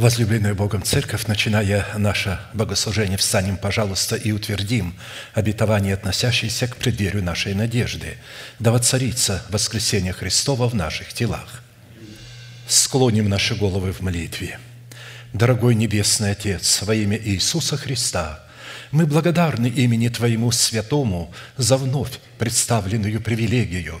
Возлюбленная Богом Церковь, начиная наше богослужение, встанем, пожалуйста, и утвердим обетование, относящееся к преддверию нашей надежды, да воцарится воскресение Христова в наших телах. Склоним наши головы в молитве. Дорогой Небесный Отец, во имя Иисуса Христа, мы благодарны имени Твоему Святому за вновь представленную привилегию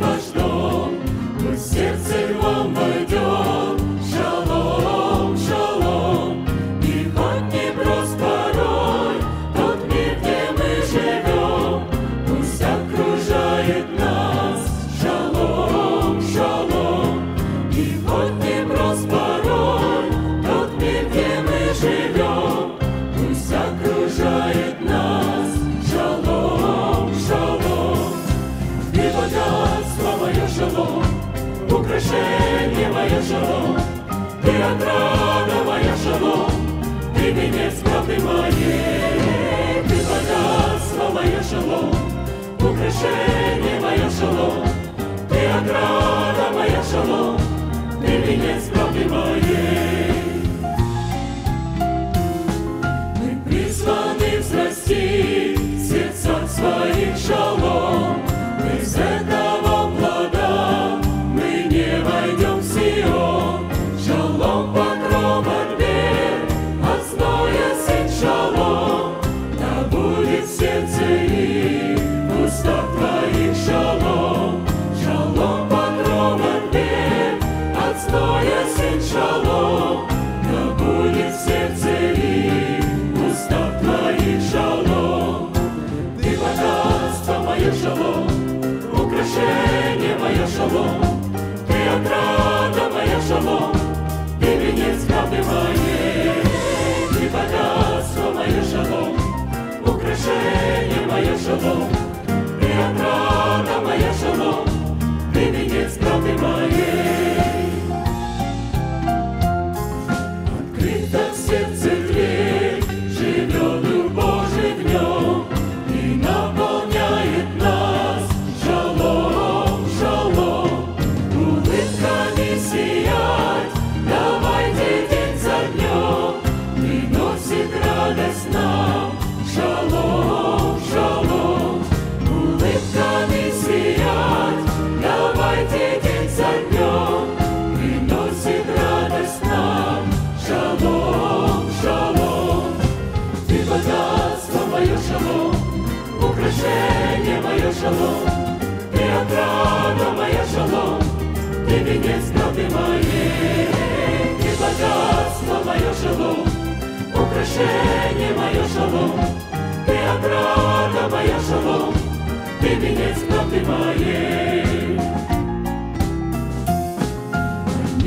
ваш дом, пусть сердце рвет. Утешение мое шалом, Ты ограда моя шалом, Ты венец правды моей. Мы призваны взрасти в сердцах своих шалом, украшение мое шалом, Ты отрада моя шалом, Ты венец правды. Моей, богатство мое шалом, украшение мое шалом, ты отрада шалом, ты венец правды моей.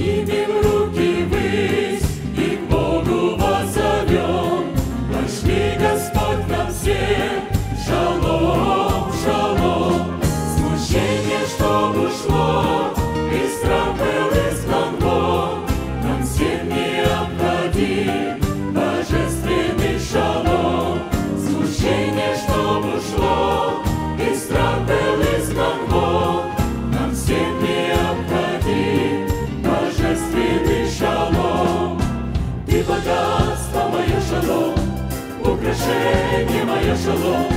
Поднимем руки ввысь и к Богу воззовем. Пошли Господь нам всем. Шалом, шалом, украшение мое шалом,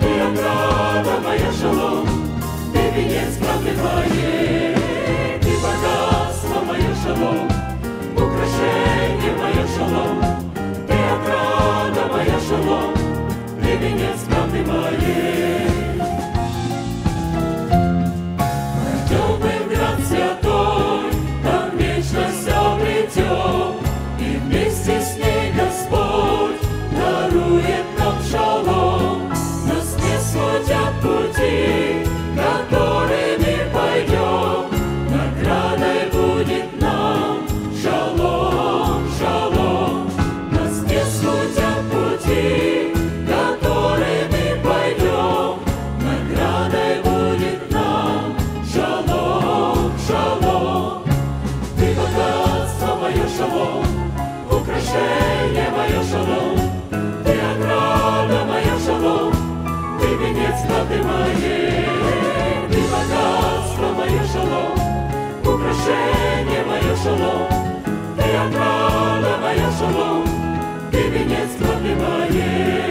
Ты ограда моя шалом, Ты венец правды моей, Ты богатство мое шалом, украшение мое шалом, Ты ограда моя шалом, Ты венец правды моей. Моя шалом, Ты венец правды моей.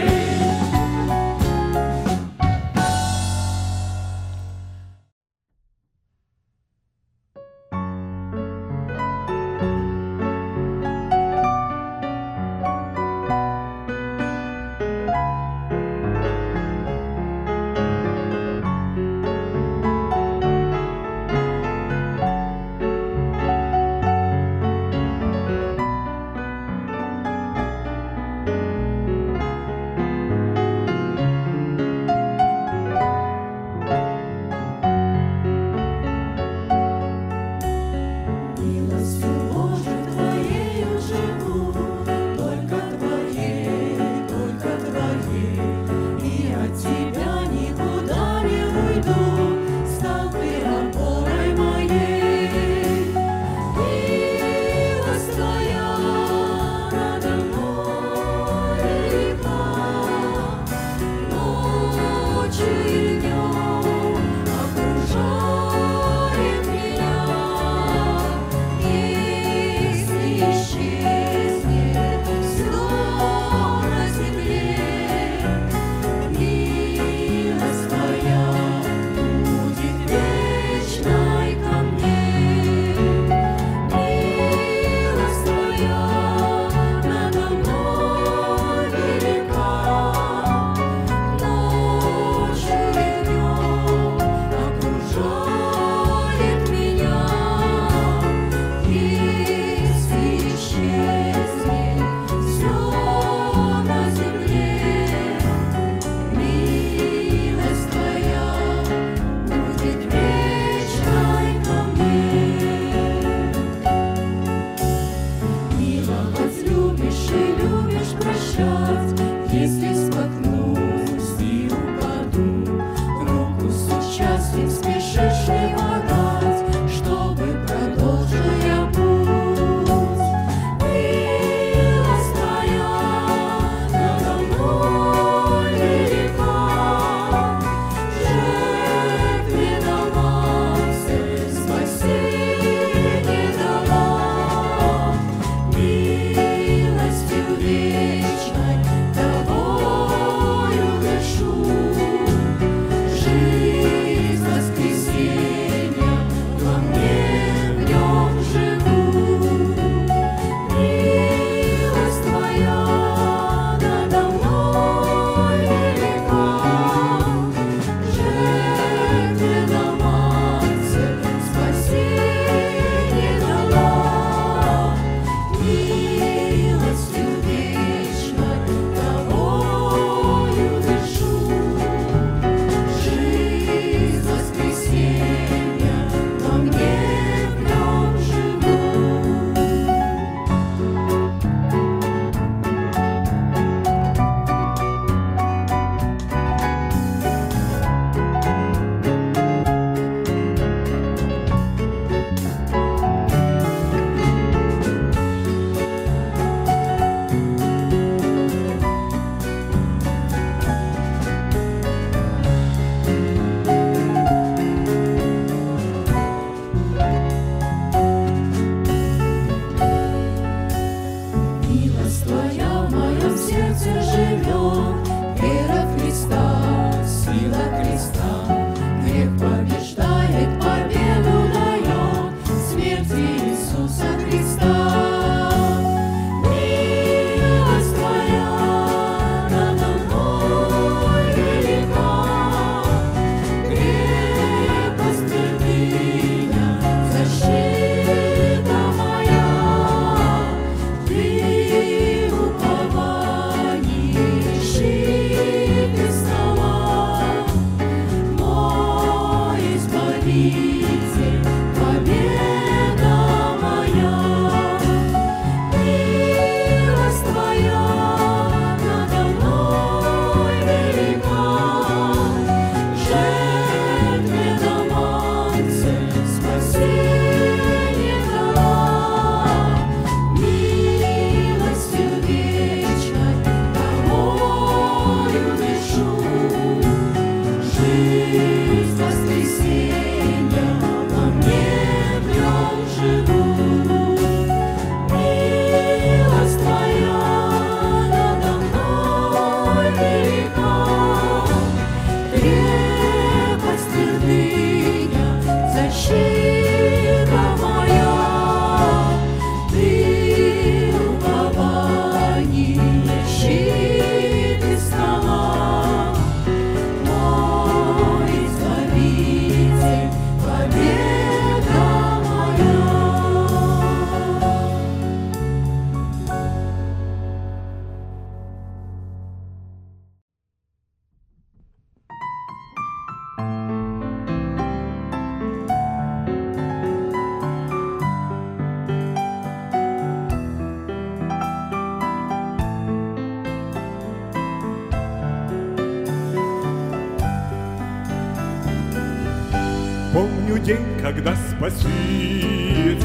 день, когда спасите,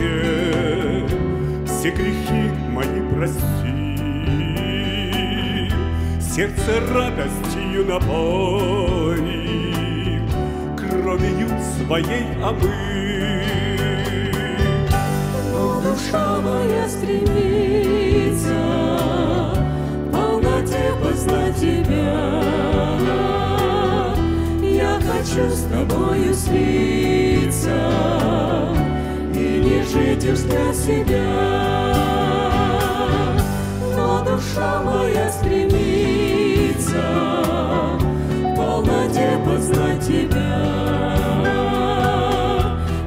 все грехи мои прости. Сердце радостью наполни, кровью своей омы. Но душа моя стремится, полноте познать тебя хочу с тобою слиться И не жить уж для себя. Но душа моя стремится В полноте познать тебя.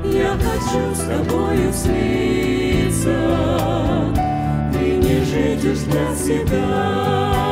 Я хочу с тобою слиться И не жить уж для себя.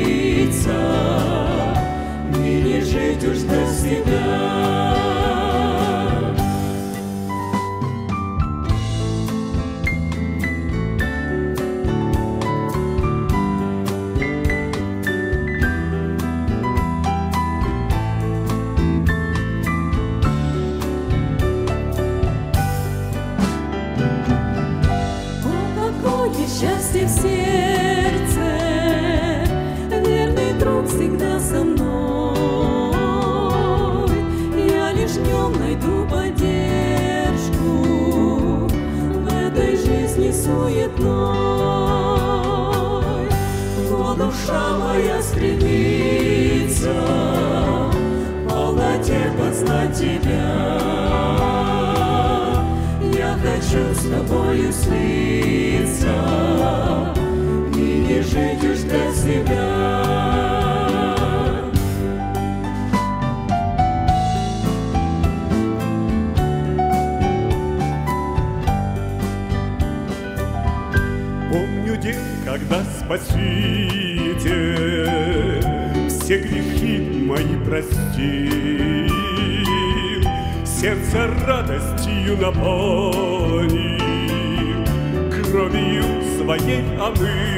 сердце радостью наполни Кровью своей, а мы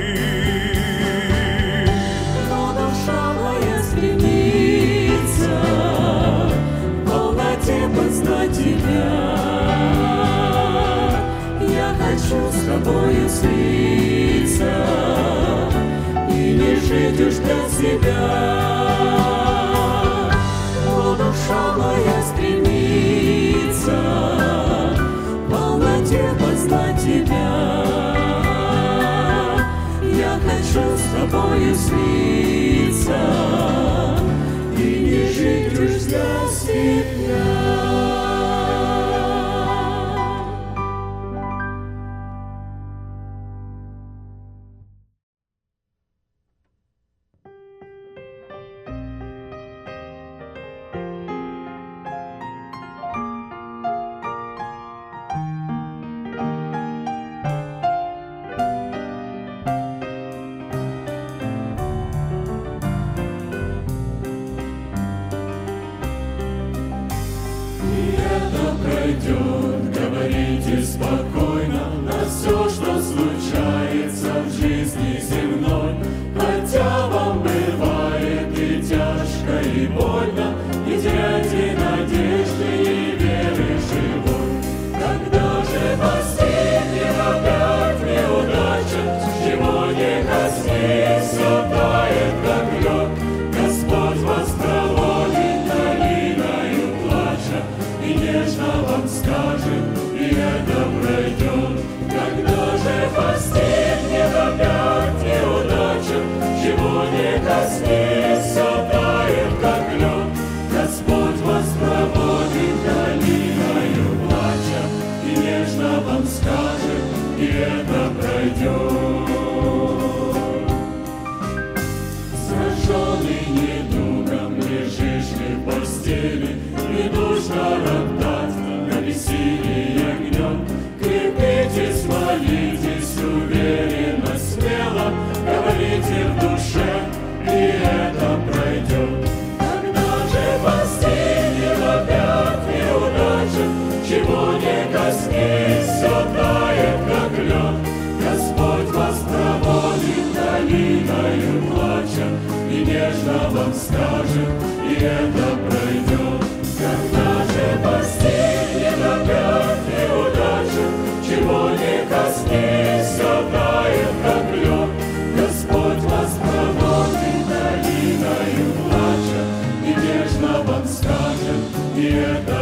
скажет,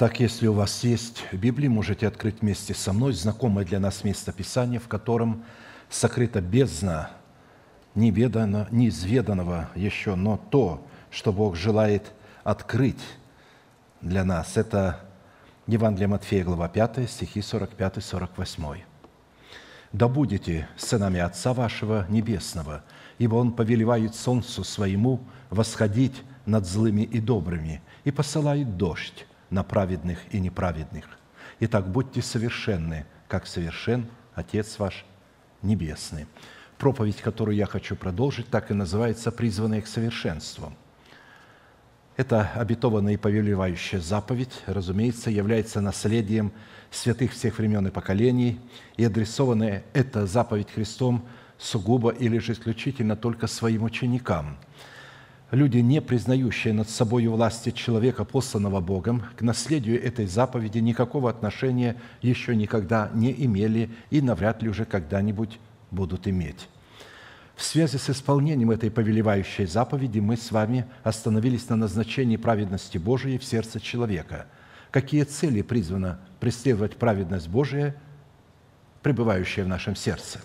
Итак, если у вас есть Библия, можете открыть вместе со мной знакомое для нас место Писания, в котором сокрыта бездна неведано, неизведанного еще, но то, что Бог желает открыть для нас. Это Евангелие Матфея, глава 5, стихи 45-48. «Да будете сынами Отца вашего Небесного, ибо Он повелевает солнцу своему восходить над злыми и добрыми и посылает дождь на праведных и неправедных. Итак, будьте совершенны, как совершен Отец ваш Небесный». Проповедь, которую я хочу продолжить, так и называется «Призванные к совершенству». Это обетованная и повелевающая заповедь, разумеется, является наследием святых всех времен и поколений, и адресованная эта заповедь Христом сугубо или же исключительно только своим ученикам. Люди, не признающие над собой власти человека, посланного Богом, к наследию этой заповеди никакого отношения еще никогда не имели и навряд ли уже когда-нибудь будут иметь. В связи с исполнением этой повелевающей заповеди мы с вами остановились на назначении праведности Божией в сердце человека. Какие цели призвана преследовать праведность Божия, пребывающая в нашем сердце?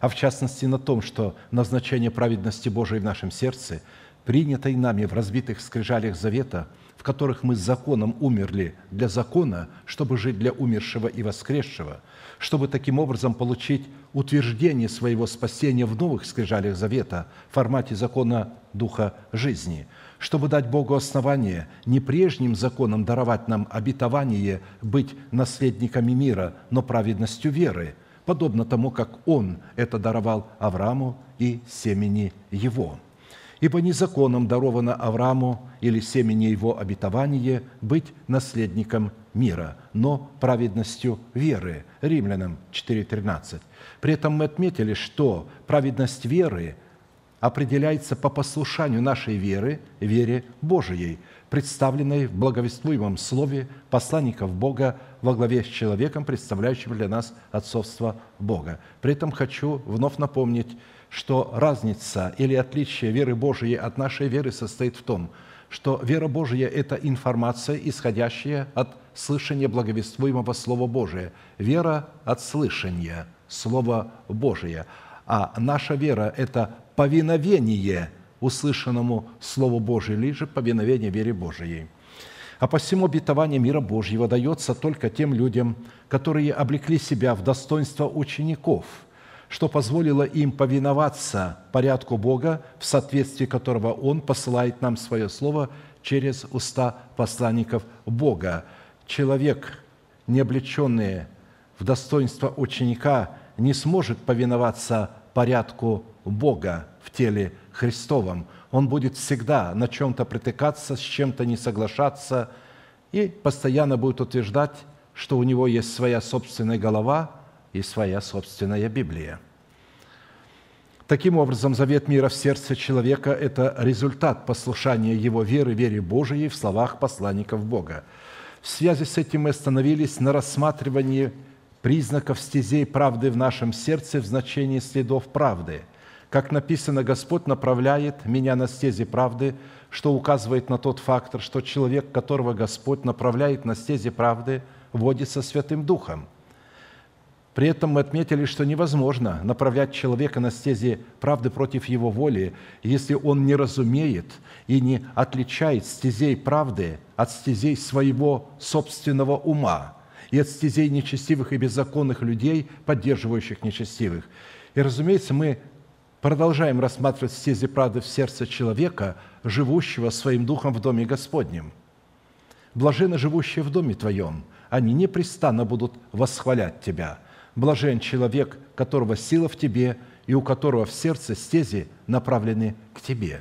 А в частности на том, что назначение праведности Божией в нашем сердце, принятой нами в разбитых скрижалях завета, в которых мы с законом умерли для закона, чтобы жить для умершего и воскресшего, чтобы таким образом получить утверждение своего спасения в новых скрижалях завета в формате закона Духа жизни, чтобы дать Богу основание не прежним законом даровать нам обетование быть наследниками мира, но праведностью веры, подобно тому, как Он это даровал Аврааму и семени его. Ибо не законом даровано Аврааму или семени его обетование быть наследником мира, но праведностью веры. Римлянам 4.13. При этом мы отметили, что праведность веры определяется по послушанию нашей веры, вере Божией, представленной в благовествуемом слове посланников Бога во главе с человеком, представляющим для нас отцовство Бога. При этом хочу вновь напомнить, что разница или отличие веры Божией от нашей веры состоит в том, что вера Божия – это информация, исходящая от слышания благовествуемого Слова Божия. Вера от слышания Слова Божия. А наша вера – это повиновение услышанному Слову Божию, или же повиновение вере Божией. А посему обетование мира Божьего дается только тем людям, которые облекли себя в достоинство учеников, что позволило им повиноваться порядку Бога, в соответствии которого Он посылает нам свое Слово через уста посланников Бога. Человек, не облеченный в достоинство ученика, не сможет повиноваться порядку Бога в теле Христовом. Он будет всегда на чем-то притыкаться, с чем-то не соглашаться и постоянно будет утверждать, что у него есть своя собственная голова и своя собственная Библия. Таким образом, завет мира в сердце человека – это результат послушания его веры, вере Божией в словах посланников Бога. В связи с этим мы остановились на рассматривании признаков стезей правды в нашем сердце в значении следов правды – как написано, Господь направляет меня на стези правды, что указывает на тот фактор, что человек, которого Господь направляет на стези правды, водится Святым Духом. При этом мы отметили, что невозможно направлять человека на стези правды против его воли, если он не разумеет и не отличает стезей правды от стезей своего собственного ума и от стезей нечестивых и беззаконных людей, поддерживающих нечестивых. И, разумеется, мы продолжаем рассматривать стези правды в сердце человека, живущего своим духом в Доме Господнем. Блажены живущие в Доме Твоем, они непрестанно будут восхвалять Тебя. Блажен человек, которого сила в Тебе и у которого в сердце стези направлены к Тебе.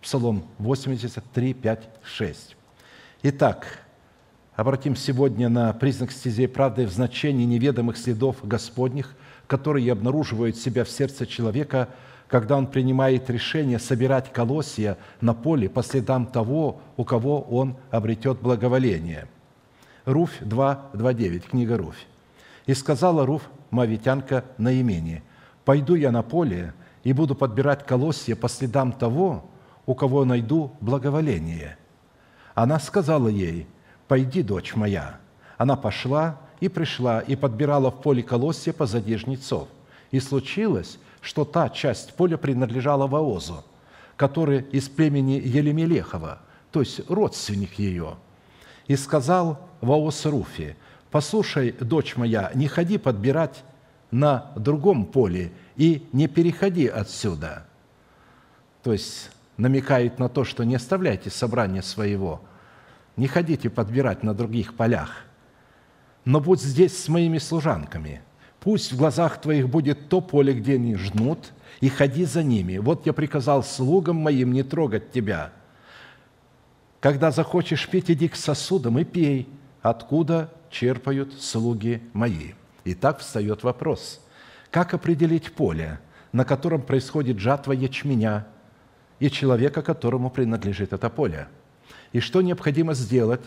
Псалом 83, 5, 6. Итак, обратим сегодня на признак стезей правды в значении неведомых следов Господних – которые обнаруживают себя в сердце человека, когда он принимает решение собирать колосья на поле по следам того, у кого он обретет благоволение. Руфь 2, 2, 9, книга Руфь. «И сказала Руфь, мавитянка Наимени, «Пойду я на поле и буду подбирать колосья по следам того, у кого найду благоволение». Она сказала ей, «Пойди, дочь моя». Она пошла и пришла и подбирала в поле колосья позади жнецов. И случилось, что та часть поля принадлежала Воозу, который из племени Елемелехова, то есть родственник ее. И сказал Вооз Руфи, «Послушай, дочь моя, не ходи подбирать на другом поле и не переходи отсюда». То есть намекает на то, что не оставляйте собрание своего, не ходите подбирать на других полях – но будь здесь с моими служанками. Пусть в глазах твоих будет то поле, где они жнут, и ходи за ними. Вот я приказал слугам моим не трогать тебя. Когда захочешь петь, иди к сосудам и пей, откуда черпают слуги мои. И так встает вопрос, как определить поле, на котором происходит жатва ячменя, и человека, которому принадлежит это поле? И что необходимо сделать,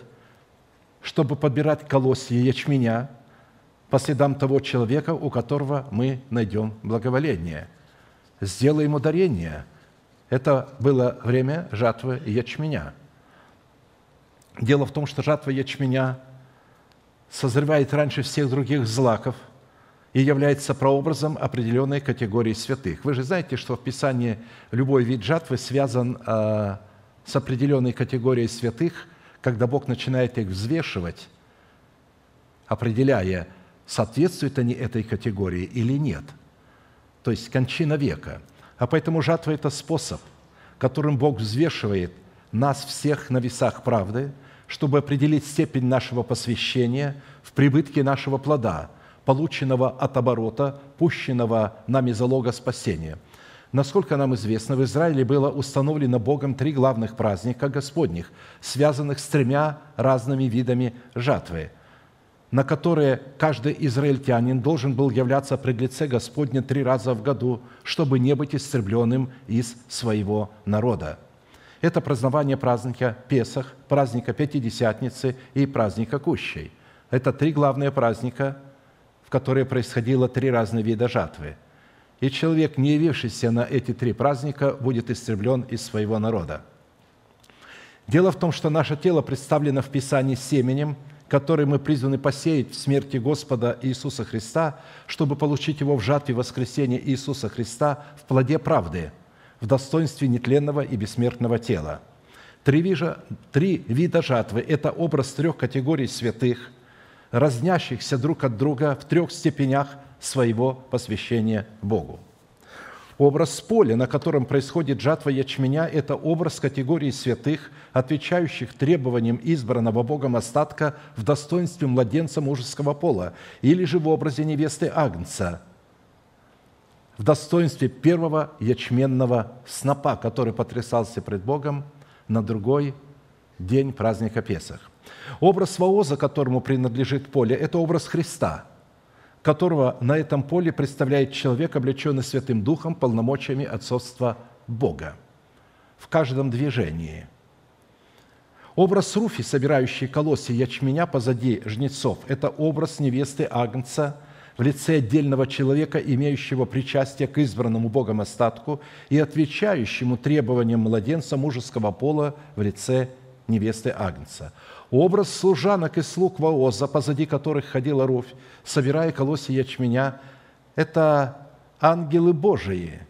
чтобы подбирать колосья ячменя по следам того человека, у которого мы найдем благоволение. Сделаем ударение. Это было время жатвы ячменя. Дело в том, что жатва ячменя созревает раньше всех других злаков и является прообразом определенной категории святых. Вы же знаете, что в Писании любой вид жатвы связан э, с определенной категорией святых – когда Бог начинает их взвешивать, определяя, соответствуют они этой категории или нет. То есть кончина века. А поэтому жатва – это способ, которым Бог взвешивает нас всех на весах правды, чтобы определить степень нашего посвящения в прибытке нашего плода, полученного от оборота, пущенного нами залога спасения – Насколько нам известно, в Израиле было установлено Богом три главных праздника Господних, связанных с тремя разными видами жатвы. на которые каждый израильтянин должен был являться пред лице Господня три раза в году, чтобы не быть истребленным из своего народа. Это празднование праздника Песах, праздника Пятидесятницы и праздника Кущей. Это три главные праздника, в которые происходило три разных вида жатвы. И человек, не явившийся на эти три праздника, будет истреблен из своего народа. Дело в том, что наше тело представлено в Писании семенем – который мы призваны посеять в смерти Господа Иисуса Христа, чтобы получить его в жатве воскресения Иисуса Христа в плоде правды, в достоинстве нетленного и бессмертного тела. Три, вида, три вида жатвы – это образ трех категорий святых, разнящихся друг от друга в трех степенях своего посвящения Богу – Образ поля, на котором происходит жатва ячменя, это образ категории святых, отвечающих требованиям избранного Богом остатка в достоинстве младенца мужеского пола, или же в образе невесты Агнца, в достоинстве первого ячменного снопа, который потрясался пред Богом на другой день праздника Песах. Образ вооза, которому принадлежит поле, это образ Христа – которого на этом поле представляет человек, облеченный Святым Духом, полномочиями отцовства Бога в каждом движении. Образ Руфи, собирающий колосья ячменя позади жнецов, это образ невесты Агнца в лице отдельного человека, имеющего причастие к избранному Богом остатку и отвечающему требованиям младенца мужеского пола в лице невесты Агнца. Образ служанок и слуг Вооза, позади которых ходила Руфь, собирая колосья ячменя, это ангелы Божии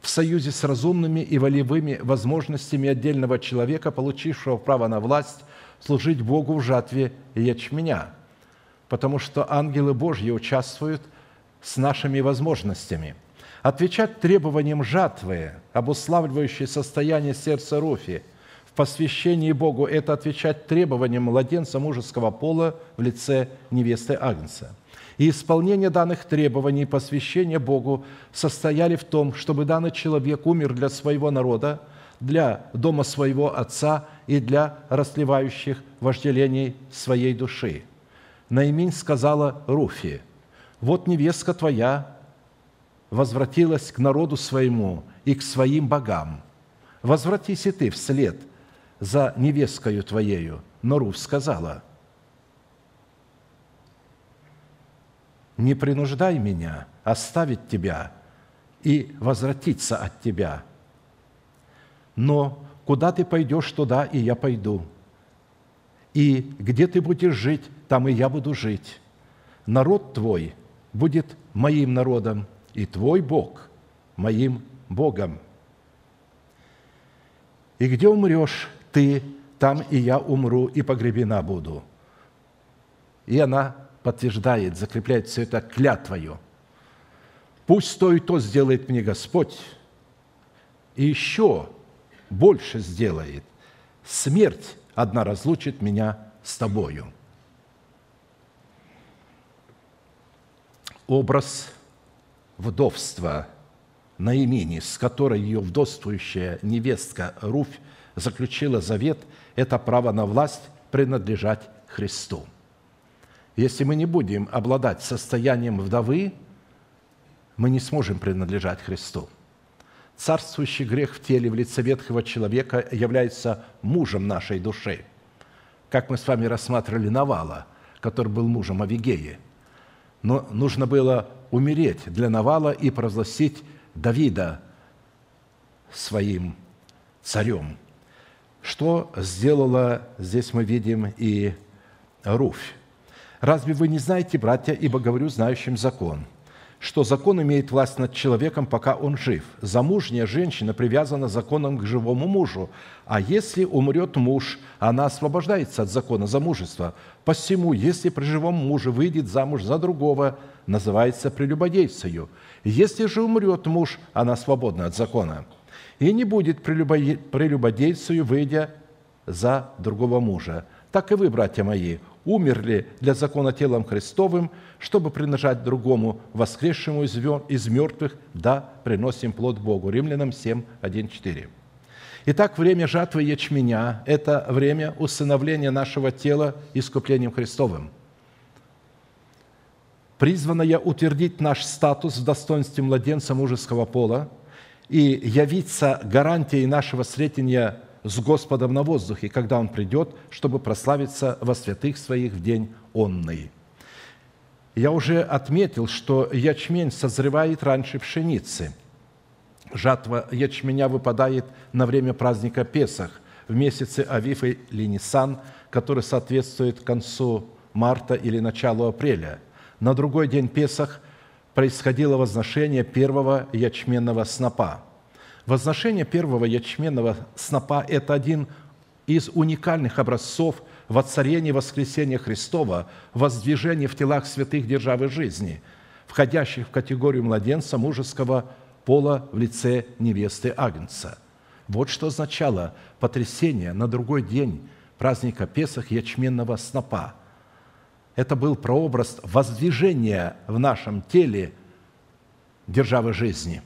в союзе с разумными и волевыми возможностями отдельного человека, получившего право на власть, служить Богу в жатве ячменя, потому что ангелы Божьи участвуют с нашими возможностями. Отвечать требованиям жатвы, обуславливающей состояние сердца Руфи – посвящении Богу – это отвечать требованиям младенца мужеского пола в лице невесты Агнца. И исполнение данных требований посвящения Богу состояли в том, чтобы данный человек умер для своего народа, для дома своего отца и для расливающих вожделений своей души. Наимень сказала Руфи, «Вот невестка твоя возвратилась к народу своему и к своим богам. Возвратись и ты вслед – за невесткою твоею. Но Руфь сказала, не принуждай меня оставить тебя и возвратиться от тебя. Но куда ты пойдешь, туда и я пойду. И где ты будешь жить, там и я буду жить. Народ твой будет моим народом, и твой Бог моим Богом. И где умрешь, ты, там и я умру, и погребена буду». И она подтверждает, закрепляет все это клятвою. «Пусть то и то сделает мне Господь, и еще больше сделает. Смерть одна разлучит меня с тобою». Образ вдовства Наимини, с которой ее вдовствующая невестка Руфь заключила завет, это право на власть принадлежать Христу. Если мы не будем обладать состоянием вдовы, мы не сможем принадлежать Христу. Царствующий грех в теле в лице ветхого человека является мужем нашей души. Как мы с вами рассматривали Навала, который был мужем Авигеи. Но нужно было умереть для Навала и провозгласить Давида своим царем – что сделала, здесь мы видим и Руфь. «Разве вы не знаете, братья, ибо говорю знающим закон, что закон имеет власть над человеком, пока он жив. Замужняя женщина привязана законом к живому мужу, а если умрет муж, она освобождается от закона замужества. Посему, если при живом муже выйдет замуж за другого, называется прелюбодейцею. Если же умрет муж, она свободна от закона и не будет прелюбодейцию, выйдя за другого мужа. Так и вы, братья мои, умерли для закона телом Христовым, чтобы принажать другому, воскресшему из мертвых, да, приносим плод Богу». Римлянам 7, 1, 4. Итак, время жатвы ячменя – это время усыновления нашего тела искуплением Христовым. призванная утвердить наш статус в достоинстве младенца мужеского пола и явиться гарантией нашего встретения с Господом на воздухе, когда Он придет, чтобы прославиться во святых Своих в день онный. Я уже отметил, что ячмень созревает раньше пшеницы. Жатва ячменя выпадает на время праздника Песах в месяце Авиф или Нисан, который соответствует концу марта или началу апреля. На другой день Песах происходило возношение первого ячменного снопа. Возношение первого ячменного снопа – это один из уникальных образцов воцарения воскресения Христова, воздвижения в телах святых державы жизни, входящих в категорию младенца мужеского пола в лице невесты Агнца. Вот что означало потрясение на другой день праздника Песах ячменного снопа – это был прообраз воздвижения в нашем теле державы жизни.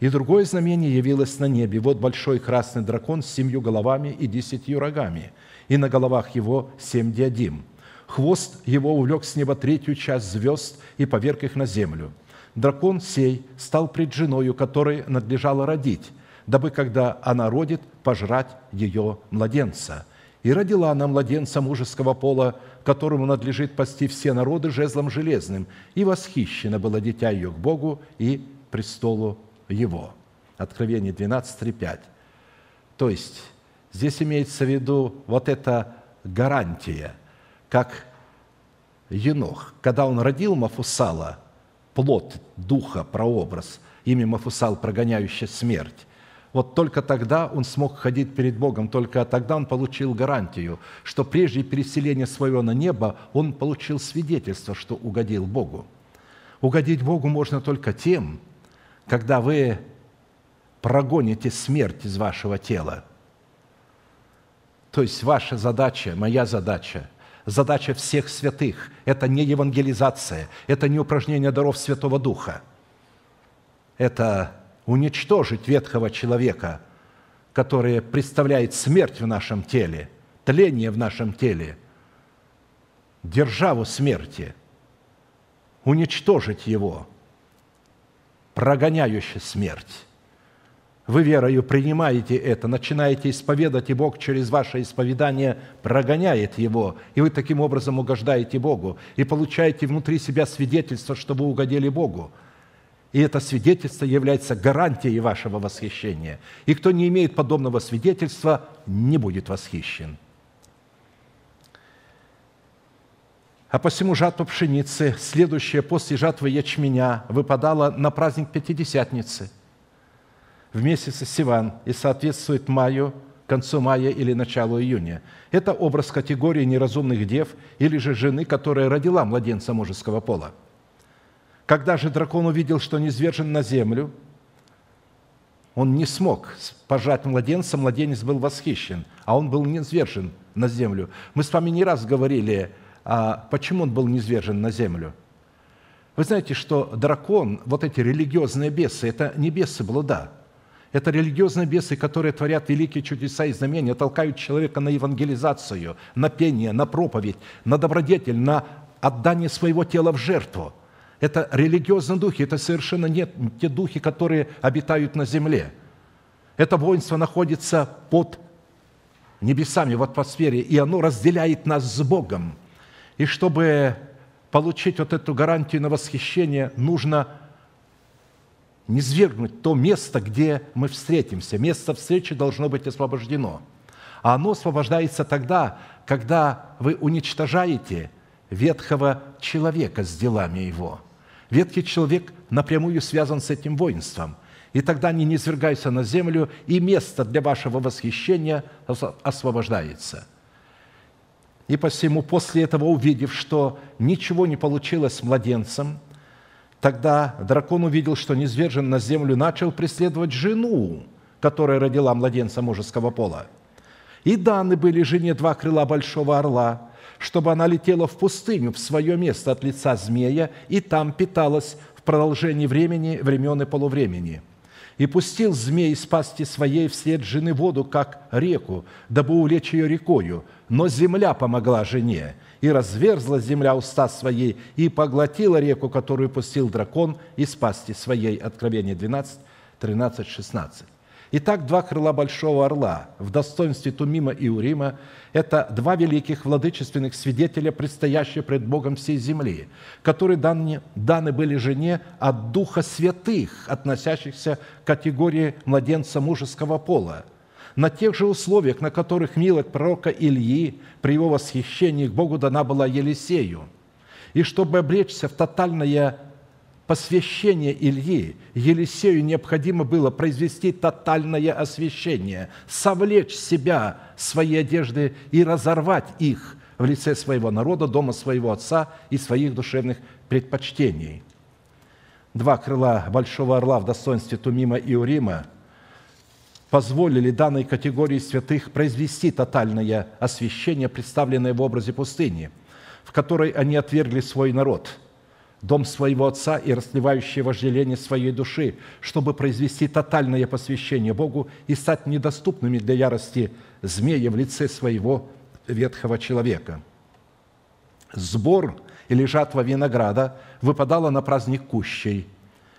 И другое знамение явилось на небе. Вот большой красный дракон с семью головами и десятью рогами, и на головах его семь диадим. Хвост его увлек с неба третью часть звезд и поверг их на землю. Дракон сей стал пред женою, которой надлежало родить, дабы, когда она родит, пожрать ее младенца. И родила она младенца мужеского пола, которому надлежит пасти все народы жезлом железным, и восхищено было дитя ее к Богу и престолу его». Откровение 12, 3, 5. То есть здесь имеется в виду вот эта гарантия, как Енох, когда он родил Мафусала, плод духа, прообраз, имя Мафусал, прогоняющий смерть, вот только тогда он смог ходить перед Богом, только тогда он получил гарантию, что прежде переселения своего на небо он получил свидетельство, что угодил Богу. Угодить Богу можно только тем, когда вы прогоните смерть из вашего тела. То есть ваша задача, моя задача, задача всех святых – это не евангелизация, это не упражнение даров Святого Духа. Это уничтожить ветхого человека, который представляет смерть в нашем теле, тление в нашем теле, державу смерти, уничтожить его, прогоняющий смерть. Вы верою принимаете это, начинаете исповедать, и Бог через ваше исповедание прогоняет его, и вы таким образом угождаете Богу, и получаете внутри себя свидетельство, что вы угодили Богу – и это свидетельство является гарантией вашего восхищения. И кто не имеет подобного свидетельства, не будет восхищен. А посему жатва пшеницы, следующая после жатвы ячменя, выпадала на праздник Пятидесятницы в месяце Сиван и соответствует маю, концу мая или началу июня. Это образ категории неразумных дев или же жены, которая родила младенца мужеского пола – когда же дракон увидел, что низвержен на землю, он не смог пожать младенца, младенец был восхищен, а он был низвержен на землю. Мы с вами не раз говорили, а почему он был низвержен на землю. Вы знаете, что дракон, вот эти религиозные бесы, это не бесы блуда. Это религиозные бесы, которые творят великие чудеса и знамения, толкают человека на евангелизацию, на пение, на проповедь, на добродетель, на отдание своего тела в жертву – это религиозные духи, это совершенно нет те духи, которые обитают на земле. Это воинство находится под небесами, в атмосфере, и оно разделяет нас с Богом. И чтобы получить вот эту гарантию на восхищение, нужно не свергнуть то место, где мы встретимся. Место встречи должно быть освобождено. А оно освобождается тогда, когда вы уничтожаете ветхого человека с делами его – Ветхий человек напрямую связан с этим воинством. И тогда они не свергаются на землю, и место для вашего восхищения освобождается. И посему, после этого, увидев, что ничего не получилось с младенцем, тогда дракон увидел, что низвержен на землю, начал преследовать жену, которая родила младенца мужеского пола. И даны были жене два крыла большого орла, чтобы она летела в пустыню, в свое место от лица змея, и там питалась в продолжении времени, времен и полувремени. И пустил змей из пасти своей вслед жены воду, как реку, дабы увлечь ее рекою. Но земля помогла жене, и разверзла земля уста своей, и поглотила реку, которую пустил дракон из пасти своей. Откровение 12, 13, 16. Итак, два крыла большого орла в достоинстве Тумима и Урима – это два великих владычественных свидетеля, предстоящие пред Богом всей земли, которые даны, даны были жене от Духа Святых, относящихся к категории младенца мужеского пола, на тех же условиях, на которых милость пророка Ильи при его восхищении к Богу дана была Елисею. И чтобы облечься в тотальное посвящение Ильи, Елисею необходимо было произвести тотальное освящение, совлечь себя, свои одежды и разорвать их в лице своего народа, дома своего отца и своих душевных предпочтений. Два крыла Большого Орла в достоинстве Тумима и Урима позволили данной категории святых произвести тотальное освящение, представленное в образе пустыни, в которой они отвергли свой народ – дом своего отца и расливающее вожделение своей души, чтобы произвести тотальное посвящение Богу и стать недоступными для ярости змея в лице своего ветхого человека. Сбор или жатва винограда выпадала на праздник Кущей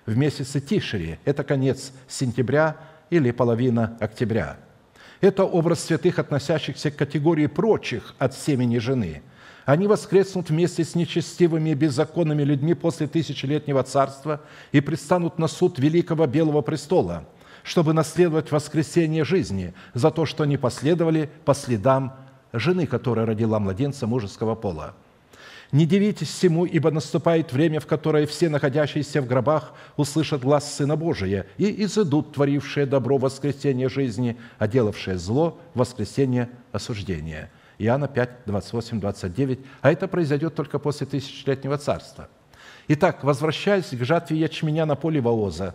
в месяце Тишери. Это конец сентября или половина октября. Это образ святых, относящихся к категории прочих от семени жены – они воскреснут вместе с нечестивыми и беззаконными людьми после тысячелетнего царства и предстанут на суд великого Белого престола, чтобы наследовать воскресение жизни за то, что они последовали по следам жены, которая родила младенца мужеского пола. Не дивитесь всему, ибо наступает время, в которое все находящиеся в гробах услышат глаз Сына Божия и изыдут творившие добро воскресение жизни, а делавшие зло воскресение осуждения». Иоанна 5, 28, 29. А это произойдет только после тысячелетнего царства. Итак, возвращаясь к жатве ячменя на поле Вооза,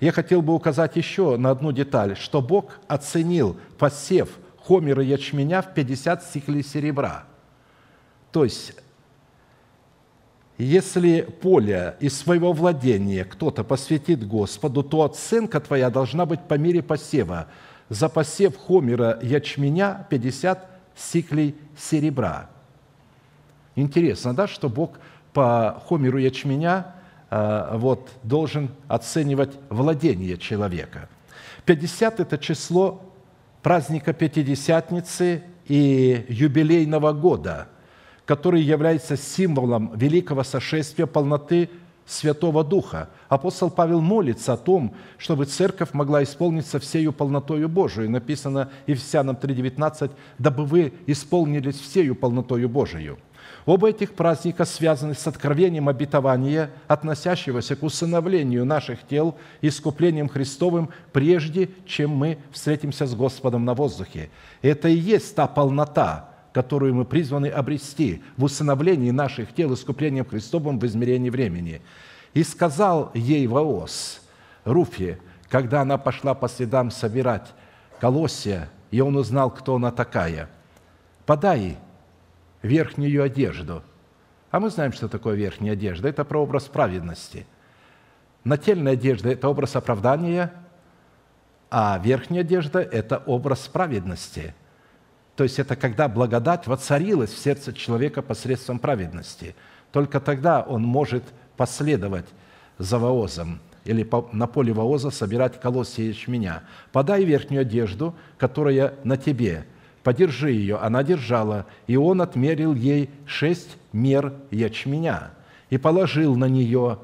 я хотел бы указать еще на одну деталь, что Бог оценил посев хомера ячменя в 50 сиклей серебра. То есть, если поле из своего владения кто-то посвятит Господу, то оценка твоя должна быть по мере посева. За посев хомера ячменя 50 сиклей серебра. Интересно, да, что Бог по хомеру ячменя э, вот, должен оценивать владение человека. 50 – это число праздника Пятидесятницы и юбилейного года, который является символом великого сошествия полноты Святого Духа. Апостол Павел молится о том, чтобы церковь могла исполниться всею полнотою Божией. Написано Ефесянам 3,19, «Дабы вы исполнились всею полнотою Божией». Оба этих праздника связаны с откровением обетования, относящегося к усыновлению наших тел искуплением Христовым, прежде чем мы встретимся с Господом на воздухе. Это и есть та полнота, которую мы призваны обрести в усыновлении наших тел искуплением Христовым в измерении времени. И сказал ей Ваос, Руфе, когда она пошла по следам собирать колосья, и он узнал, кто она такая, «Подай верхнюю одежду». А мы знаем, что такое верхняя одежда. Это прообраз праведности. Нательная одежда – это образ оправдания, а верхняя одежда – это образ праведности – то есть это когда благодать воцарилась в сердце человека посредством праведности. Только тогда он может последовать за воозом или на поле вооза собирать колосья ячменя. «Подай верхнюю одежду, которая на тебе, подержи ее». Она держала, и он отмерил ей шесть мер ячменя и положил на нее,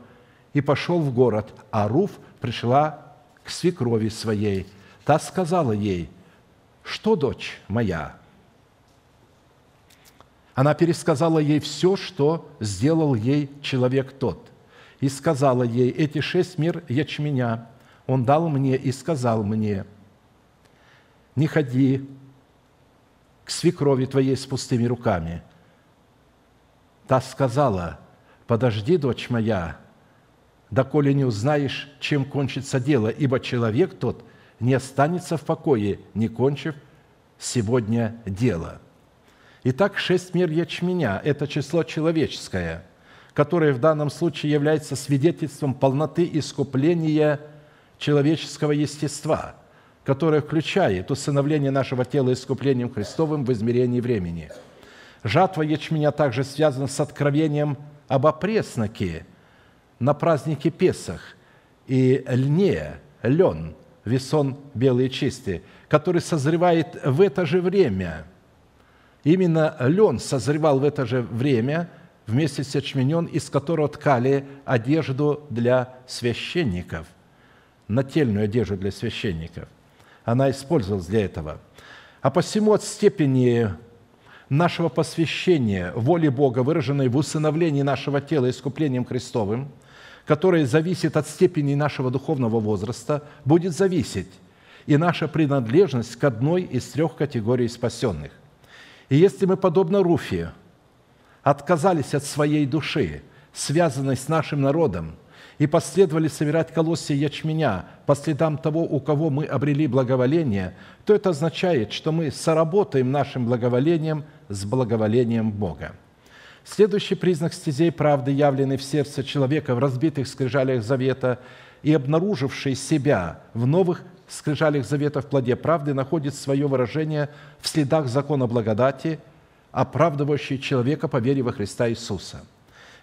и пошел в город. А Руф пришла к свекрови своей. Та сказала ей, «Что, дочь моя?» Она пересказала ей все, что сделал ей человек тот. И сказала ей, эти шесть мер ячменя он дал мне и сказал мне, не ходи к свекрови твоей с пустыми руками. Та сказала, подожди, дочь моя, доколе не узнаешь, чем кончится дело, ибо человек тот не останется в покое, не кончив сегодня дело». Итак, шесть мер ячменя – это число человеческое, которое в данном случае является свидетельством полноты искупления человеческого естества, которое включает усыновление нашего тела искуплением Христовым в измерении времени. Жатва ячменя также связана с откровением об опресноке на празднике Песах и льне, лен, весон белый и который созревает в это же время. Именно лен созревал в это же время вместе с ячменем, из которого ткали одежду для священников, нательную одежду для священников. Она использовалась для этого. А посему от степени нашего посвящения воле Бога, выраженной в усыновлении нашего тела искуплением Христовым, которое зависит от степени нашего духовного возраста, будет зависеть и наша принадлежность к одной из трех категорий спасенных. И если мы, подобно Руфе, отказались от своей души, связанной с нашим народом, и последовали собирать колосья ячменя по следам того, у кого мы обрели благоволение, то это означает, что мы соработаем нашим благоволением с благоволением Бога. Следующий признак стезей правды, явленный в сердце человека в разбитых скрижалях завета и обнаруживший себя в новых скрижалях завета в плоде правды, находит свое выражение в следах закона благодати – оправдывающий человека по вере во Христа Иисуса.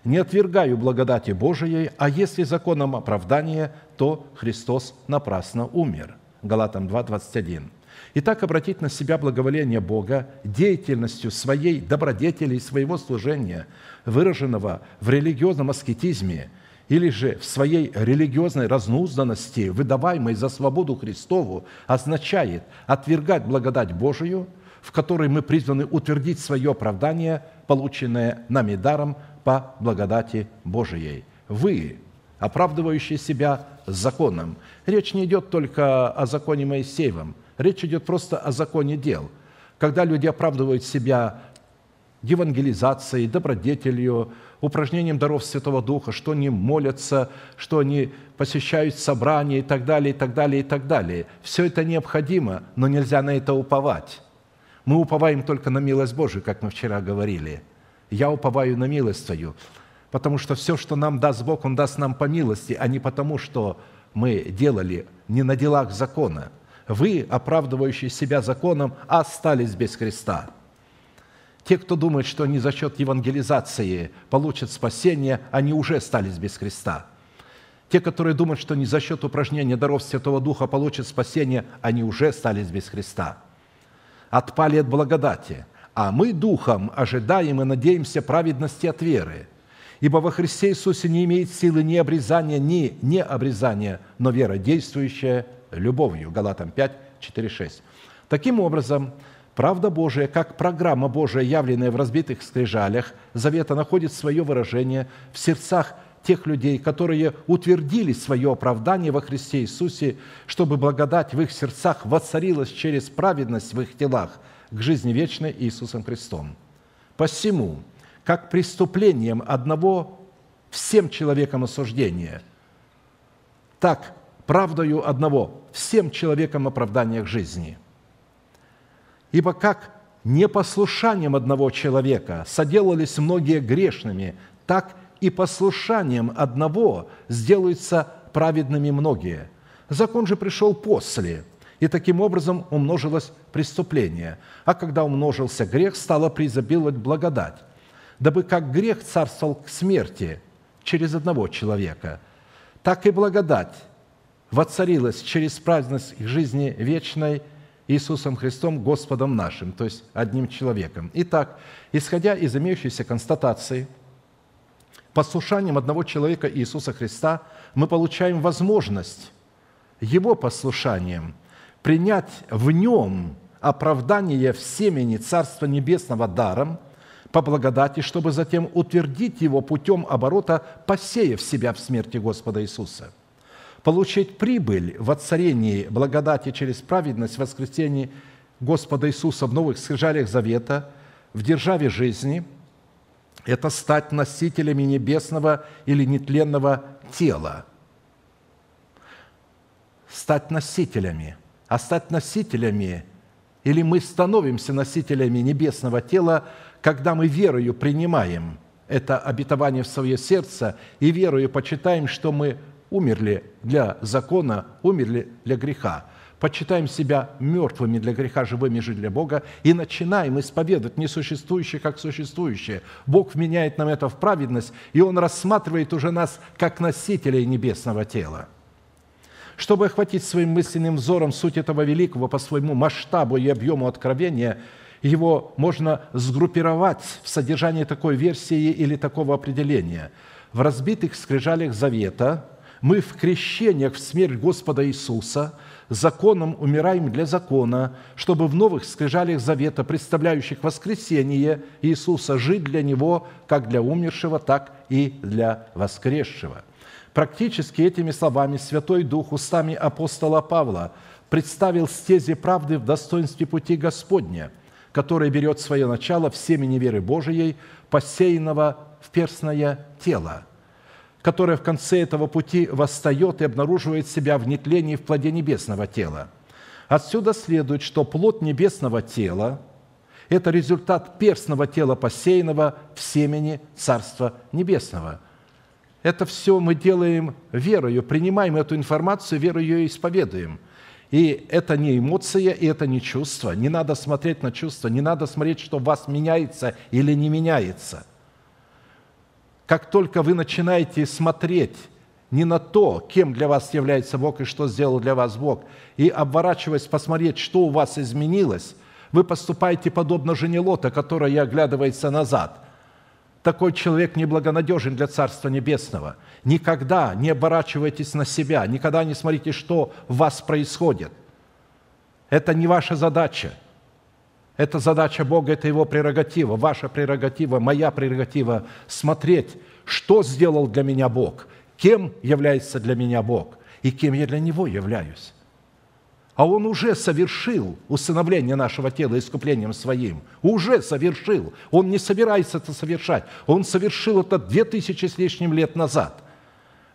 Не отвергаю благодати Божией, а если законом оправдания, то Христос напрасно умер. Галатам 2, 21. Итак, обратить на себя благоволение Бога деятельностью своей добродетели и своего служения, выраженного в религиозном аскетизме или же в своей религиозной разнузданности, выдаваемой за свободу Христову, означает отвергать благодать Божию – в которой мы призваны утвердить свое оправдание, полученное нами даром по благодати Божией. Вы, оправдывающие себя законом. Речь не идет только о законе Моисеевом, речь идет просто о законе дел. Когда люди оправдывают себя евангелизацией, добродетелью, упражнением даров Святого Духа, что они молятся, что они посещают собрания и так далее, и так далее, и так далее. Все это необходимо, но нельзя на это уповать. Мы уповаем только на милость Божию, как мы вчера говорили. Я уповаю на милость Твою, потому что все, что нам даст Бог, Он даст нам по милости, а не потому, что мы делали не на делах закона. Вы, оправдывающие себя законом, остались без Христа. Те, кто думает, что они за счет евангелизации получат спасение, они уже остались без Христа. Те, которые думают, что они за счет упражнения даров Святого Духа получат спасение, они уже остались без Христа – отпали от благодати, а мы духом ожидаем и надеемся праведности от веры. Ибо во Христе Иисусе не имеет силы ни обрезания, ни необрезания, но вера, действующая любовью. Галатам 5, 4, 6. Таким образом, правда Божия, как программа Божия, явленная в разбитых скрижалях завета, находит свое выражение в сердцах тех людей, которые утвердили свое оправдание во Христе Иисусе, чтобы благодать в их сердцах воцарилась через праведность в их телах к жизни вечной Иисусом Христом. Посему, как преступлением одного всем человекам осуждение, так правдою одного всем человекам оправдание к жизни. Ибо как непослушанием одного человека соделались многие грешными, так и послушанием одного сделаются праведными многие. Закон же пришел после, и таким образом умножилось преступление. А когда умножился грех, стало преизобиловать благодать, дабы как грех царствовал к смерти через одного человека, так и благодать воцарилась через праздность жизни вечной Иисусом Христом, Господом нашим, то есть одним человеком. Итак, исходя из имеющейся констатации – послушанием одного человека Иисуса Христа мы получаем возможность Его послушанием принять в Нем оправдание в семени Царства Небесного даром по благодати, чтобы затем утвердить его путем оборота, посеяв себя в смерти Господа Иисуса. Получить прибыль в отцарении благодати через праведность в воскресении Господа Иисуса в новых скрижалях завета, в державе жизни – это стать носителями небесного или нетленного тела. Стать носителями. А стать носителями, или мы становимся носителями небесного тела, когда мы верою принимаем это обетование в свое сердце и верою почитаем, что мы умерли для закона, умерли для греха. Почитаем себя мертвыми для греха, живыми же для Бога, и начинаем исповедовать несуществующее как существующее. Бог вменяет нам это в праведность, и Он рассматривает уже нас как носителей небесного тела. Чтобы охватить своим мысленным взором суть этого великого по своему масштабу и объему откровения, его можно сгруппировать в содержании такой версии или такого определения. В разбитых скрижалях завета мы в крещениях в смерть Господа Иисуса законом умираем для закона, чтобы в новых скрижалях завета, представляющих воскресение Иисуса, жить для Него как для умершего, так и для воскресшего – Практически этими словами Святой Дух устами апостола Павла представил стези правды в достоинстве пути Господня, который берет свое начало в семени веры Божией, посеянного в перстное тело, которое в конце этого пути восстает и обнаруживает себя в нетлении в плоде небесного тела. Отсюда следует, что плод небесного тела – это результат перстного тела, посеянного в семени Царства Небесного – это все мы делаем верою, принимаем эту информацию, верою ее исповедуем. И это не эмоция, и это не чувство. Не надо смотреть на чувства, не надо смотреть, что в вас меняется или не меняется. Как только вы начинаете смотреть не на то, кем для вас является Бог и что сделал для вас Бог, и обворачиваясь посмотреть, что у вас изменилось, вы поступаете подобно жене Лота, которая оглядывается назад – такой человек неблагонадежен для Царства Небесного. Никогда не оборачивайтесь на себя, никогда не смотрите, что в вас происходит. Это не ваша задача. Это задача Бога, это Его прерогатива, ваша прерогатива, моя прерогатива – смотреть, что сделал для меня Бог, кем является для меня Бог и кем я для Него являюсь а Он уже совершил усыновление нашего тела искуплением Своим. Уже совершил. Он не собирается это совершать. Он совершил это две тысячи с лишним лет назад.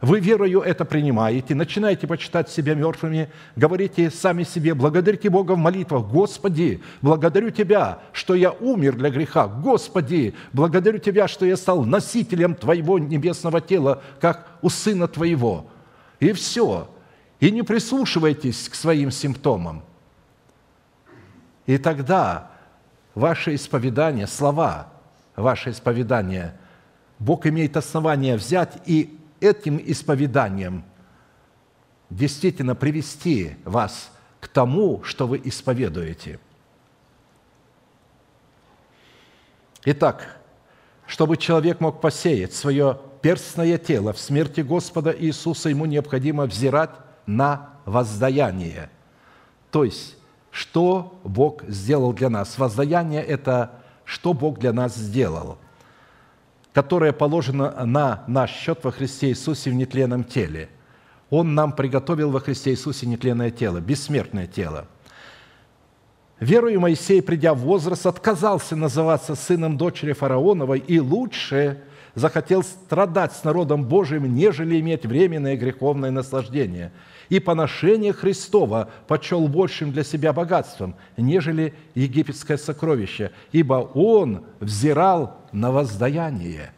Вы верою это принимаете, начинаете почитать себя мертвыми, говорите сами себе, благодарите Бога в молитвах, «Господи, благодарю Тебя, что я умер для греха, Господи, благодарю Тебя, что я стал носителем Твоего небесного тела, как у Сына Твоего». И все – и не прислушивайтесь к своим симптомам. И тогда ваше исповедание, слова, ваше исповедание, Бог имеет основание взять и этим исповеданием действительно привести вас к тому, что вы исповедуете. Итак, чтобы человек мог посеять свое перстное тело в смерти Господа Иисуса, ему необходимо взирать на воздаяние. То есть, что Бог сделал для нас? Воздаяние – это что Бог для нас сделал, которое положено на наш счет во Христе Иисусе в нетленном теле. Он нам приготовил во Христе Иисусе нетленное тело, бессмертное тело. Верою Моисей, придя в возраст, отказался называться сыном дочери фараоновой и лучше захотел страдать с народом Божиим, нежели иметь временное греховное наслаждение – и поношение Христова почел большим для себя богатством, нежели египетское сокровище, ибо Он взирал на воздаяние.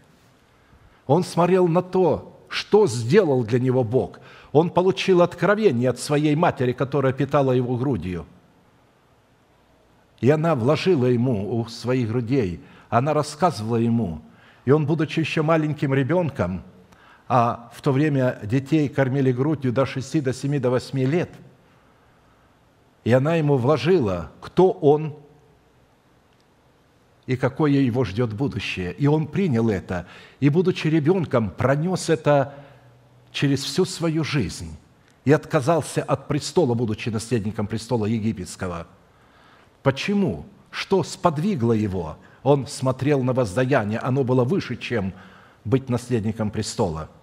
Он смотрел на то, что сделал для него Бог. Он получил откровение от своей матери, которая питала его грудью. И она вложила ему у своих грудей, она рассказывала ему. И он, будучи еще маленьким ребенком, а в то время детей кормили грудью до 6, до 7, до 8 лет. И она ему вложила, кто он и какое его ждет будущее. И он принял это, и, будучи ребенком, пронес это через всю свою жизнь и отказался от престола, будучи наследником престола египетского. Почему? Что сподвигло его? Он смотрел на воздаяние, оно было выше, чем быть наследником престола –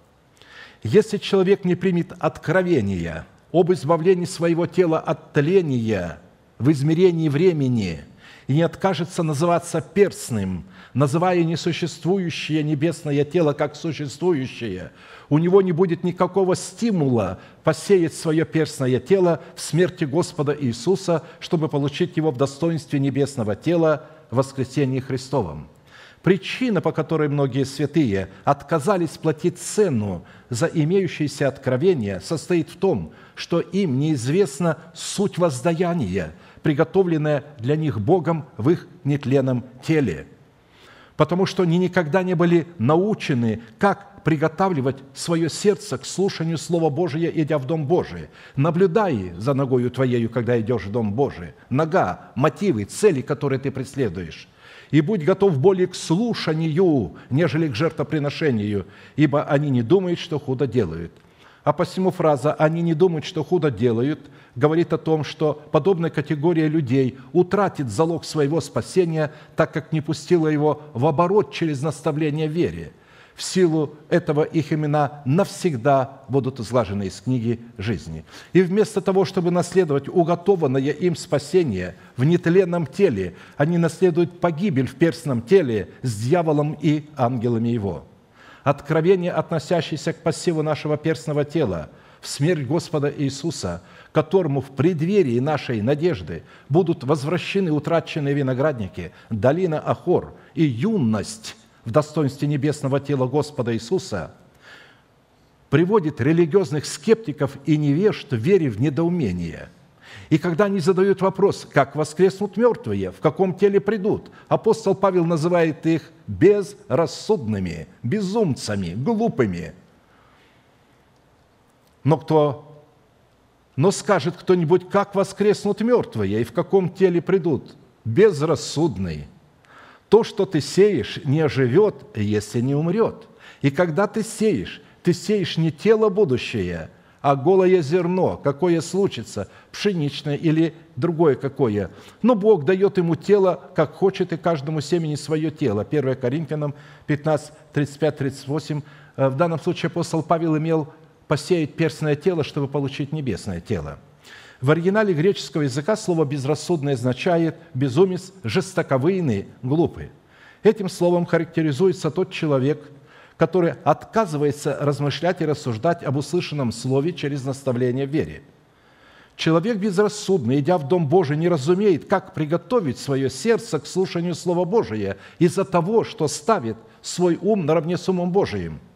если человек не примет откровения об избавлении своего тела от тления в измерении времени и не откажется называться перстным, называя несуществующее небесное тело как существующее, у него не будет никакого стимула посеять свое перстное тело в смерти Господа Иисуса, чтобы получить его в достоинстве небесного тела в воскресении Христовом. Причина, по которой многие святые отказались платить цену за имеющееся откровение, состоит в том, что им неизвестна суть воздаяния, приготовленная для них Богом в их нетленном теле, потому что они никогда не были научены, как приготавливать свое сердце к слушанию Слова Божия, идя в Дом Божий. Наблюдай за ногою твоею, когда идешь в Дом Божий. Нога, мотивы, цели, которые ты преследуешь – и будь готов более к слушанию, нежели к жертвоприношению, ибо они не думают, что худо делают». А посему фраза «они не думают, что худо делают» говорит о том, что подобная категория людей утратит залог своего спасения, так как не пустила его в оборот через наставление вере – в силу этого их имена навсегда будут изглажены из книги жизни. И вместо того, чтобы наследовать уготованное им спасение в нетленном теле, они наследуют погибель в перстном теле с дьяволом и ангелами его. Откровение, относящееся к пассиву нашего перстного тела, в смерть Господа Иисуса, которому в преддверии нашей надежды будут возвращены утраченные виноградники, долина Ахор и юность в достоинстве небесного тела Господа Иисуса, приводит религиозных скептиков и невежд в вере в недоумение. И когда они задают вопрос, как воскреснут мертвые, в каком теле придут, апостол Павел называет их безрассудными, безумцами, глупыми. Но кто но скажет кто-нибудь, как воскреснут мертвые и в каком теле придут? Безрассудный – то, что ты сеешь, не оживет, если не умрет. И когда ты сеешь, ты сеешь не тело будущее, а голое зерно, какое случится, пшеничное или другое какое. Но Бог дает ему тело, как хочет, и каждому семени свое тело. 1 Коринфянам 15, 35, 38. В данном случае апостол Павел имел посеять перстное тело, чтобы получить небесное тело – в оригинале греческого языка слово «безрассудный» означает «безумец», «жестоковыйный», «глупый». Этим словом характеризуется тот человек, который отказывается размышлять и рассуждать об услышанном слове через наставление в вере. Человек безрассудный, идя в Дом Божий, не разумеет, как приготовить свое сердце к слушанию Слова Божия из-за того, что ставит свой ум наравне с умом Божиим –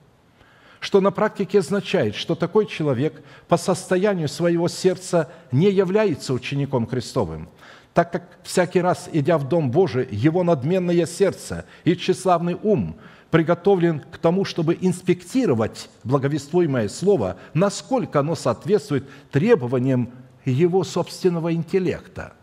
что на практике означает, что такой человек по состоянию своего сердца не является учеником Христовым, так как всякий раз, идя в Дом Божий, его надменное сердце и тщеславный ум приготовлен к тому, чтобы инспектировать благовествуемое слово, насколько оно соответствует требованиям его собственного интеллекта.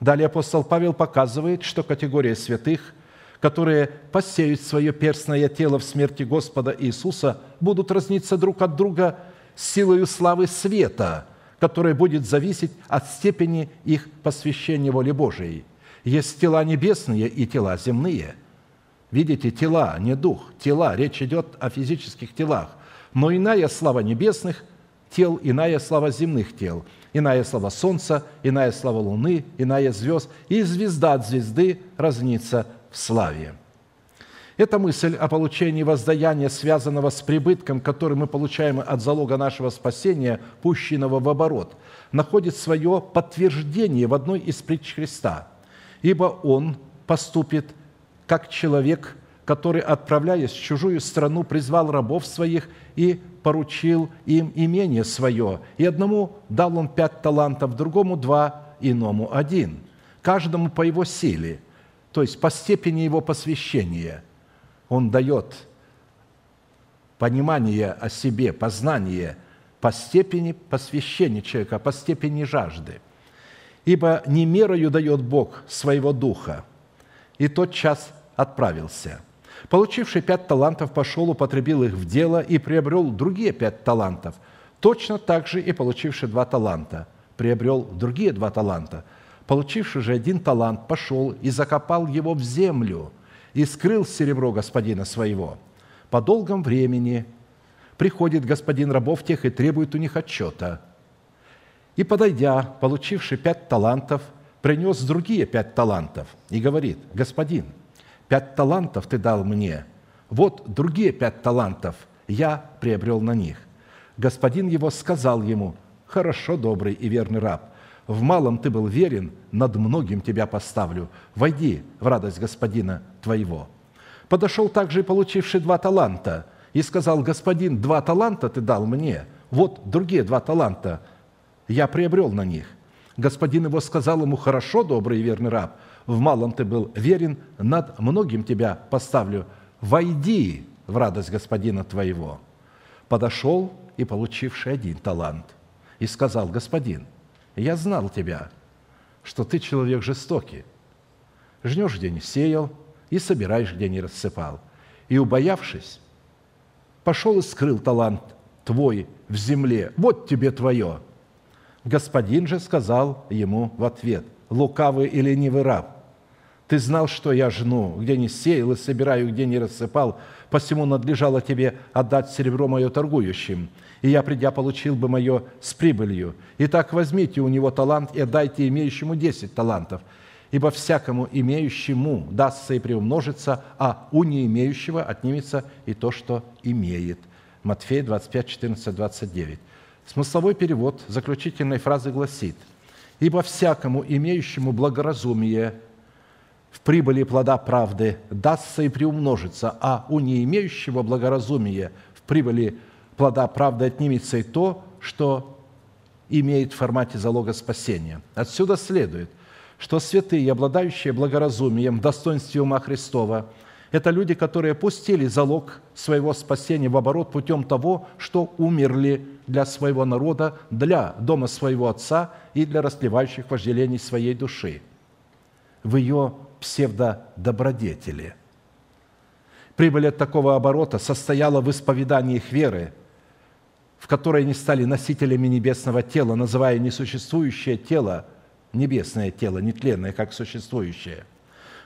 Далее апостол Павел показывает, что категория святых – которые посеют свое перстное тело в смерти Господа Иисуса, будут разниться друг от друга силою славы света, которая будет зависеть от степени их посвящения воле Божией. Есть тела небесные и тела земные. Видите, тела, не дух, тела. Речь идет о физических телах. Но иная слава небесных тел, иная слава земных тел, иная слава солнца, иная слава луны, иная звезд, и звезда от звезды разнится в славе. Эта мысль о получении воздаяния, связанного с прибытком, который мы получаем от залога нашего спасения, пущенного в оборот, находит свое подтверждение в одной из притч Христа. «Ибо Он поступит, как человек, который, отправляясь в чужую страну, призвал рабов своих и поручил им имение свое. И одному дал он пять талантов, другому два, иному один, каждому по его силе – то есть по степени его посвящения он дает понимание о себе, познание по степени посвящения человека, по степени жажды. Ибо не мерою дает Бог своего духа, и тот час отправился. Получивший пять талантов пошел, употребил их в дело и приобрел другие пять талантов. Точно так же и получивший два таланта приобрел другие два таланта – Получивший же один талант, пошел и закопал его в землю и скрыл серебро господина своего. По долгом времени приходит господин рабов тех и требует у них отчета. И, подойдя, получивший пять талантов, принес другие пять талантов и говорит, «Господин, пять талантов ты дал мне, вот другие пять талантов я приобрел на них». Господин его сказал ему, «Хорошо, добрый и верный раб, в малом ты был верен, над многим тебя поставлю. Войди в радость Господина твоего». Подошел также и получивший два таланта и сказал, «Господин, два таланта ты дал мне, вот другие два таланта я приобрел на них». Господин его сказал ему, «Хорошо, добрый и верный раб, в малом ты был верен, над многим тебя поставлю. Войди в радость господина твоего». Подошел и получивший один талант и сказал, «Господин, я знал тебя, что ты человек жестокий, жнешь, где не сеял, и собираешь, где не рассыпал. И, убоявшись, пошел и скрыл талант твой в земле. Вот тебе твое. Господин же сказал ему в ответ, лукавый и ленивый раб, ты знал, что я жну, где не сеял и собираю, где не рассыпал, посему надлежало тебе отдать серебро мое торгующим, и я, придя, получил бы мое с прибылью. Итак, возьмите у него талант и отдайте имеющему десять талантов, ибо всякому имеющему дастся и приумножится, а у не имеющего отнимется и то, что имеет». Матфея 25, 14, 29. Смысловой перевод заключительной фразы гласит «Ибо всякому имеющему благоразумие в прибыли плода правды дастся и приумножится, а у не имеющего благоразумия в прибыли плода правды отнимется и то, что имеет в формате залога спасения». Отсюда следует – что святые, обладающие благоразумием, достоинством ума Христова, это люди, которые пустили залог своего спасения в оборот путем того, что умерли для своего народа, для дома своего Отца и для расливающих вожделений своей души в ее псевдодобродетели. Прибыль от такого оборота состояла в исповедании их веры, в которой они стали носителями небесного тела, называя несуществующее тело небесное тело, нетленное, как существующее.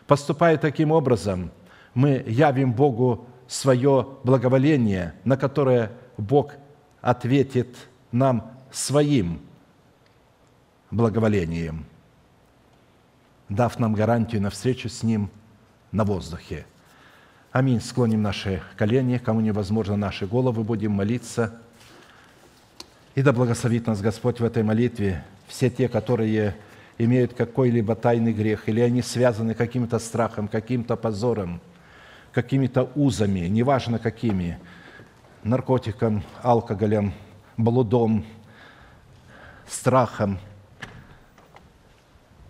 Поступая таким образом, мы явим Богу свое благоволение, на которое Бог ответит нам своим благоволением, дав нам гарантию на встречу с Ним на воздухе. Аминь. Склоним наши колени, кому невозможно наши головы, будем молиться. И да благословит нас Господь в этой молитве, все те, которые имеют какой-либо тайный грех, или они связаны каким-то страхом, каким-то позором, какими-то узами, неважно какими, наркотиком, алкоголем, блудом, страхом.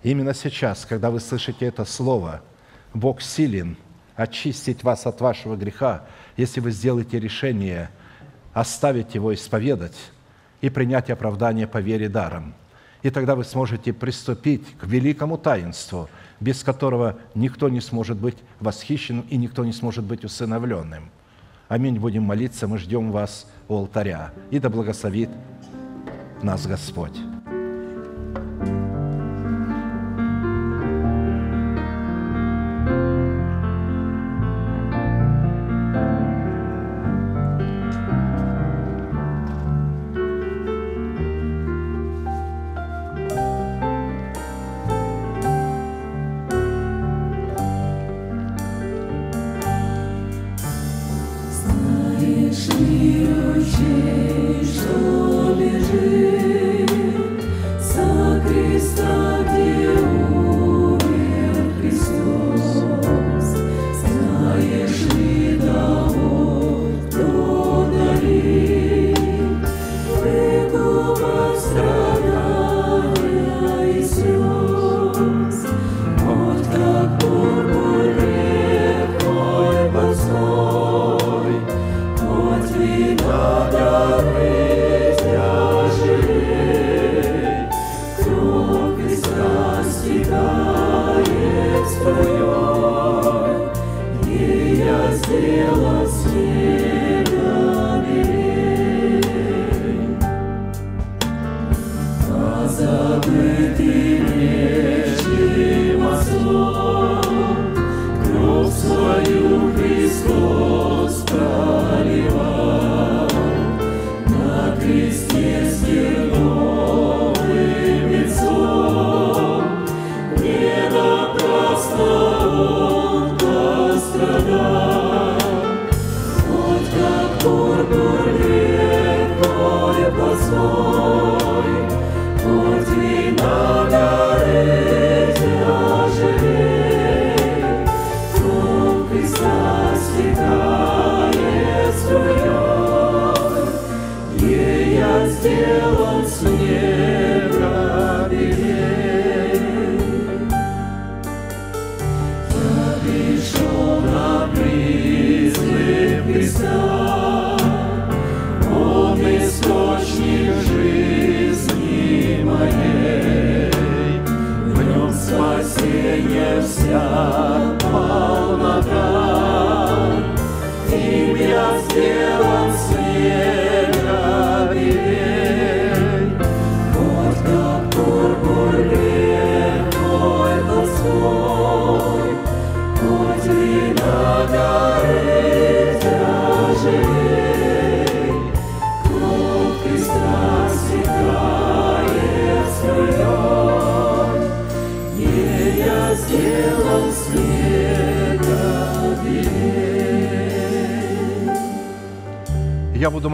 Именно сейчас, когда вы слышите это слово, Бог силен очистить вас от вашего греха, если вы сделаете решение оставить его, исповедать и принять оправдание по вере даром – и тогда вы сможете приступить к великому таинству, без которого никто не сможет быть восхищенным и никто не сможет быть усыновленным. Аминь. Будем молиться, мы ждем вас у алтаря. И да благословит нас Господь.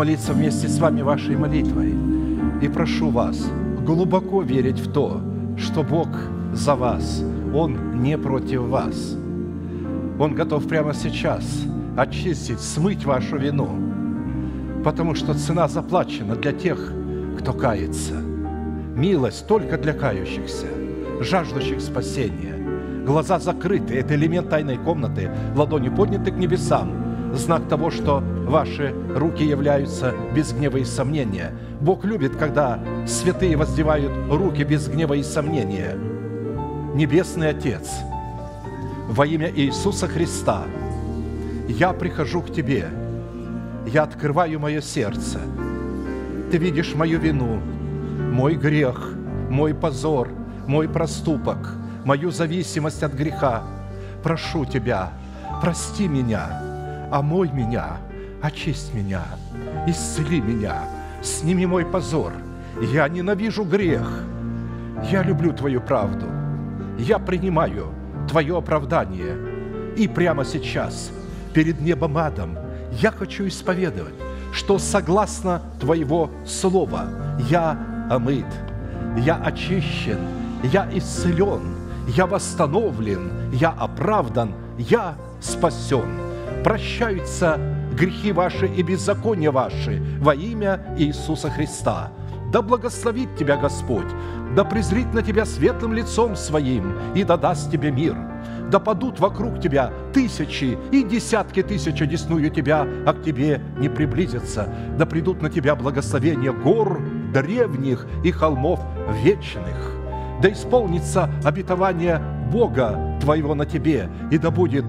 Молиться вместе с вами вашей молитвой и прошу вас глубоко верить в то, что Бог за вас, Он не против вас. Он готов прямо сейчас очистить, смыть вашу вину, потому что цена заплачена для тех, кто кается. Милость только для кающихся, жаждущих спасения. Глаза закрыты – это элемент тайной комнаты, ладони подняты к небесам, знак того, что ваши руки являются без гнева и сомнения. Бог любит, когда святые воздевают руки без гнева и сомнения. Небесный Отец, во имя Иисуса Христа, я прихожу к Тебе, я открываю мое сердце. Ты видишь мою вину, мой грех, мой позор, мой проступок, мою зависимость от греха. Прошу Тебя, прости меня, омой меня, очисть меня, исцели меня, сними мой позор. Я ненавижу грех, я люблю Твою правду, я принимаю Твое оправдание. И прямо сейчас, перед небом адом, я хочу исповедовать, что согласно Твоего Слова я омыт, я очищен, я исцелен, я восстановлен, я оправдан, я спасен. Прощаются грехи ваши и беззакония ваши во имя Иисуса Христа. Да благословит тебя Господь, да презрит на тебя светлым лицом своим и да даст тебе мир. Да падут вокруг тебя тысячи и десятки тысяч одесную тебя, а к тебе не приблизятся. Да придут на тебя благословения гор древних и холмов вечных. Да исполнится обетование Бога твоего на тебе, и да будет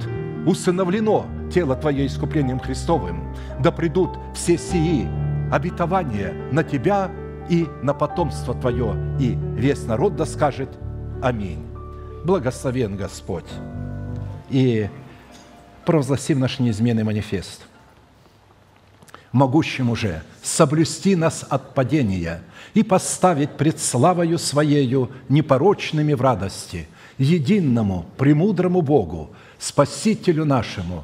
усыновлено тело Твое искуплением Христовым, да придут все сии обетования на Тебя и на потомство Твое, и весь народ да скажет Аминь. Благословен Господь. И провозгласим наш неизменный манифест. Могущему же соблюсти нас от падения и поставить пред славою Своею непорочными в радости, единому, премудрому Богу, Спасителю нашему,